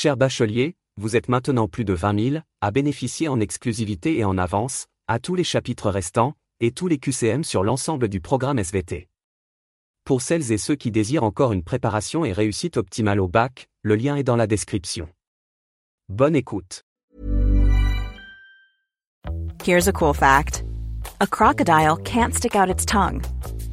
Cher bachelier, vous êtes maintenant plus de 20 000 à bénéficier en exclusivité et en avance, à tous les chapitres restants, et tous les QCM sur l'ensemble du programme SVT. Pour celles et ceux qui désirent encore une préparation et réussite optimale au bac, le lien est dans la description. Bonne écoute. Here's a cool fact. A crocodile can't stick out its tongue.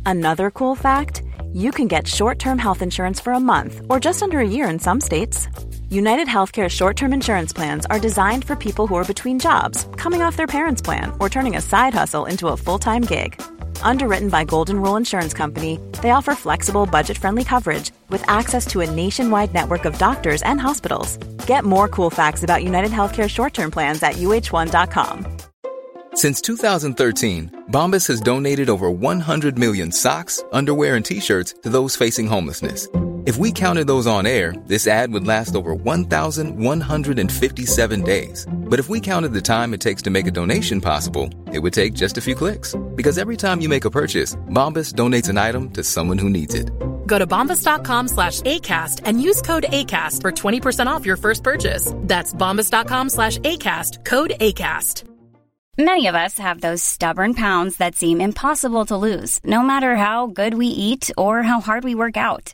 Another cool fact, you can get short-term health insurance for a month or just under a year in some states. United Healthcare short term insurance plans are designed for people who are between jobs, coming off their parents' plan, or turning a side hustle into a full time gig. Underwritten by Golden Rule Insurance Company, they offer flexible, budget friendly coverage with access to a nationwide network of doctors and hospitals. Get more cool facts about United Healthcare short term plans at uh1.com. Since 2013, Bombas has donated over 100 million socks, underwear, and t shirts to those facing homelessness if we counted those on air, this ad would last over 1,157 days. But if we counted the time it takes to make a donation possible, it would take just a few clicks. Because every time you make a purchase, Bombas donates an item to someone who needs it. Go to bombas.com slash ACAST and use code ACAST for 20% off your first purchase. That's bombas.com slash ACAST, code ACAST. Many of us have those stubborn pounds that seem impossible to lose, no matter how good we eat or how hard we work out.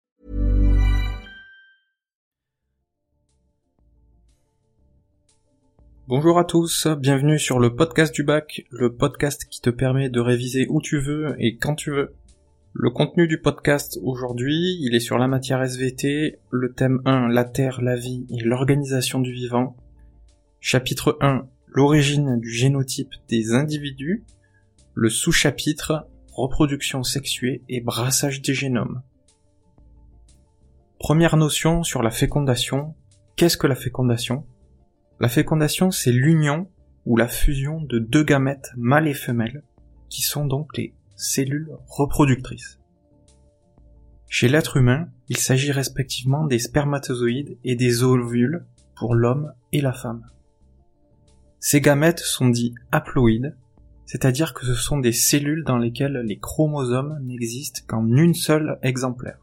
Bonjour à tous, bienvenue sur le podcast du bac, le podcast qui te permet de réviser où tu veux et quand tu veux. Le contenu du podcast aujourd'hui, il est sur la matière SVT, le thème 1, la Terre, la vie et l'organisation du vivant. Chapitre 1, l'origine du génotype des individus. Le sous-chapitre, reproduction sexuée et brassage des génomes. Première notion sur la fécondation. Qu'est-ce que la fécondation? La fécondation, c'est l'union ou la fusion de deux gamètes mâles et femelles, qui sont donc les cellules reproductrices. Chez l'être humain, il s'agit respectivement des spermatozoïdes et des ovules pour l'homme et la femme. Ces gamètes sont dits haploïdes, c'est-à-dire que ce sont des cellules dans lesquelles les chromosomes n'existent qu'en une seule exemplaire.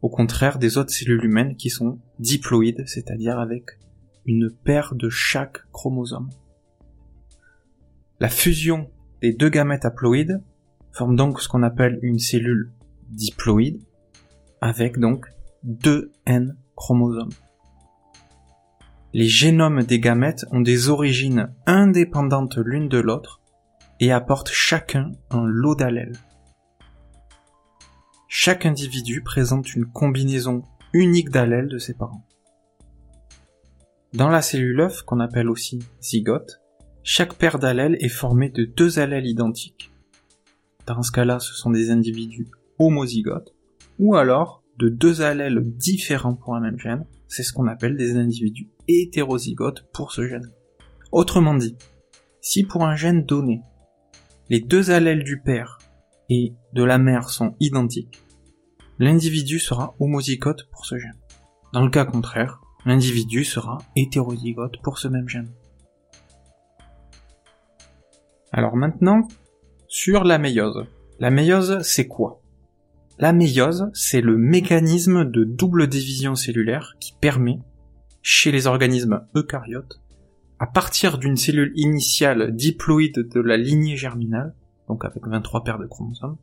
Au contraire des autres cellules humaines qui sont diploïdes, c'est-à-dire avec une paire de chaque chromosome. La fusion des deux gamètes haploïdes forme donc ce qu'on appelle une cellule diploïde, avec donc deux N chromosomes. Les génomes des gamètes ont des origines indépendantes l'une de l'autre et apportent chacun un lot d'allèles. Chaque individu présente une combinaison unique d'allèles de ses parents. Dans la cellule œuf, qu'on appelle aussi zygote, chaque paire d'allèles est formée de deux allèles identiques. Dans ce cas-là, ce sont des individus homozygotes, ou alors de deux allèles différents pour un même gène, c'est ce qu'on appelle des individus hétérozygotes pour ce gène. Autrement dit, si pour un gène donné, les deux allèles du père et de la mère sont identiques, l'individu sera homozygote pour ce gène. Dans le cas contraire, l'individu sera hétérozygote pour ce même gène. Alors maintenant, sur la méiose. La méiose, c'est quoi? La méiose, c'est le mécanisme de double division cellulaire qui permet, chez les organismes eucaryotes, à partir d'une cellule initiale diploïde de la lignée germinale, donc avec 23 paires de chromosomes,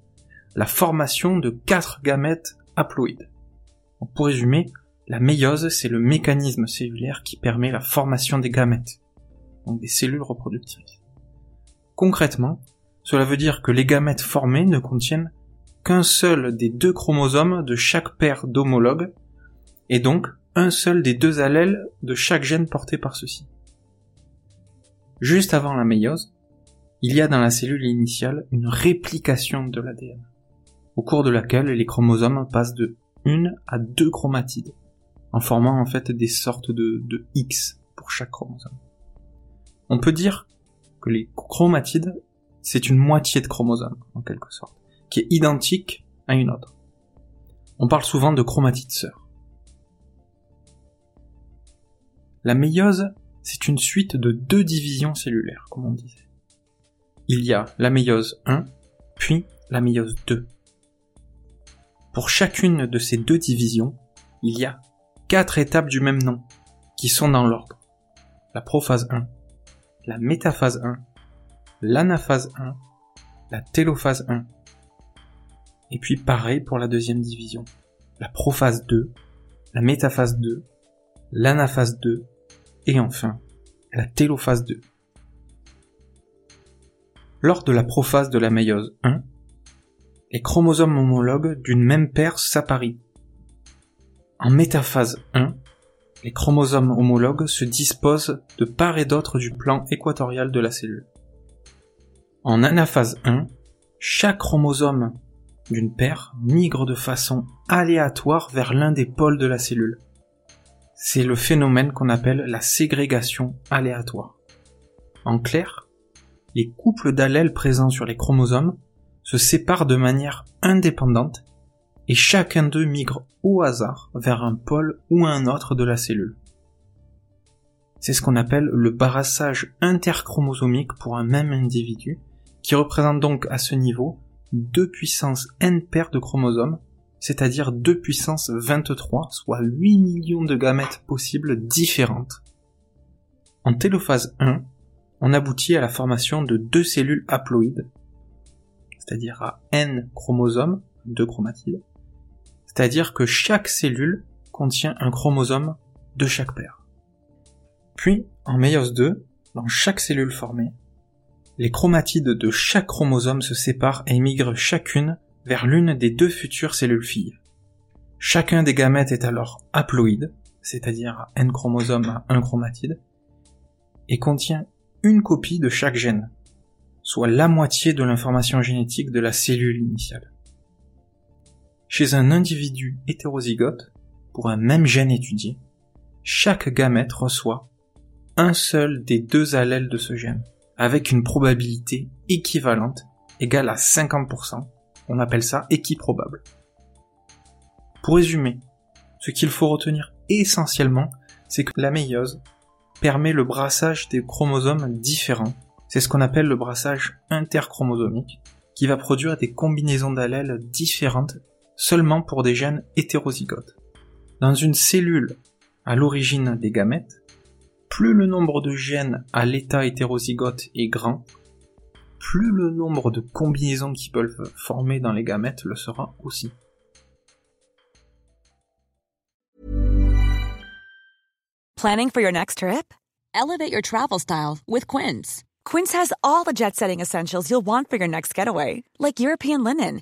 la formation de 4 gamètes haploïdes. pour résumer, la méiose, c'est le mécanisme cellulaire qui permet la formation des gamètes, donc des cellules reproductrices. Concrètement, cela veut dire que les gamètes formées ne contiennent qu'un seul des deux chromosomes de chaque paire d'homologues, et donc un seul des deux allèles de chaque gène porté par ceux-ci. Juste avant la méiose, il y a dans la cellule initiale une réplication de l'ADN, au cours de laquelle les chromosomes passent de une à deux chromatides, en formant en fait des sortes de, de X pour chaque chromosome. On peut dire que les chromatides c'est une moitié de chromosome, en quelque sorte, qui est identique à une autre. On parle souvent de chromatide sœur. La méiose, c'est une suite de deux divisions cellulaires, comme on disait. Il y a la méiose 1, puis la méiose 2. Pour chacune de ces deux divisions, il y a quatre étapes du même nom, qui sont dans l'ordre. La prophase 1, la métaphase 1, l'anaphase 1, la télophase 1. Et puis pareil pour la deuxième division. La prophase 2, la métaphase 2, l'anaphase 2, et enfin la télophase 2. Lors de la prophase de la méiose 1, les chromosomes homologues d'une même paire s'apparient. En métaphase 1, les chromosomes homologues se disposent de part et d'autre du plan équatorial de la cellule. En anaphase 1, chaque chromosome d'une paire migre de façon aléatoire vers l'un des pôles de la cellule. C'est le phénomène qu'on appelle la ségrégation aléatoire. En clair, les couples d'allèles présents sur les chromosomes se séparent de manière indépendante et chacun d'eux migre au hasard vers un pôle ou un autre de la cellule. C'est ce qu'on appelle le brassage interchromosomique pour un même individu, qui représente donc à ce niveau deux puissance n paires de chromosomes c'est-à-dire 2 puissance 23, soit 8 millions de gamètes possibles différentes. En télophase 1, on aboutit à la formation de deux cellules haploïdes, c'est-à-dire à n chromosomes, deux chromatides, c'est-à-dire que chaque cellule contient un chromosome de chaque paire. Puis, en méiose 2, dans chaque cellule formée, les chromatides de chaque chromosome se séparent et migrent chacune vers l'une des deux futures cellules filles. Chacun des gamètes est alors haploïde, c'est-à-dire n chromosomes à un chromatide, et contient une copie de chaque gène, soit la moitié de l'information génétique de la cellule initiale. Chez un individu hétérozygote, pour un même gène étudié, chaque gamète reçoit un seul des deux allèles de ce gène, avec une probabilité équivalente égale à 50% on appelle ça équiprobable. Pour résumer, ce qu'il faut retenir essentiellement, c'est que la méiose permet le brassage des chromosomes différents. C'est ce qu'on appelle le brassage interchromosomique, qui va produire des combinaisons d'allèles différentes seulement pour des gènes hétérozygotes. Dans une cellule à l'origine des gamètes, plus le nombre de gènes à l'état hétérozygote est grand, plus le nombre de combinaisons qui peuvent former dans les gamètes le sera aussi. Planning for your next trip? Elevate your travel style with Quince. Quince has all the jet setting essentials you'll want for your next getaway, like European linen,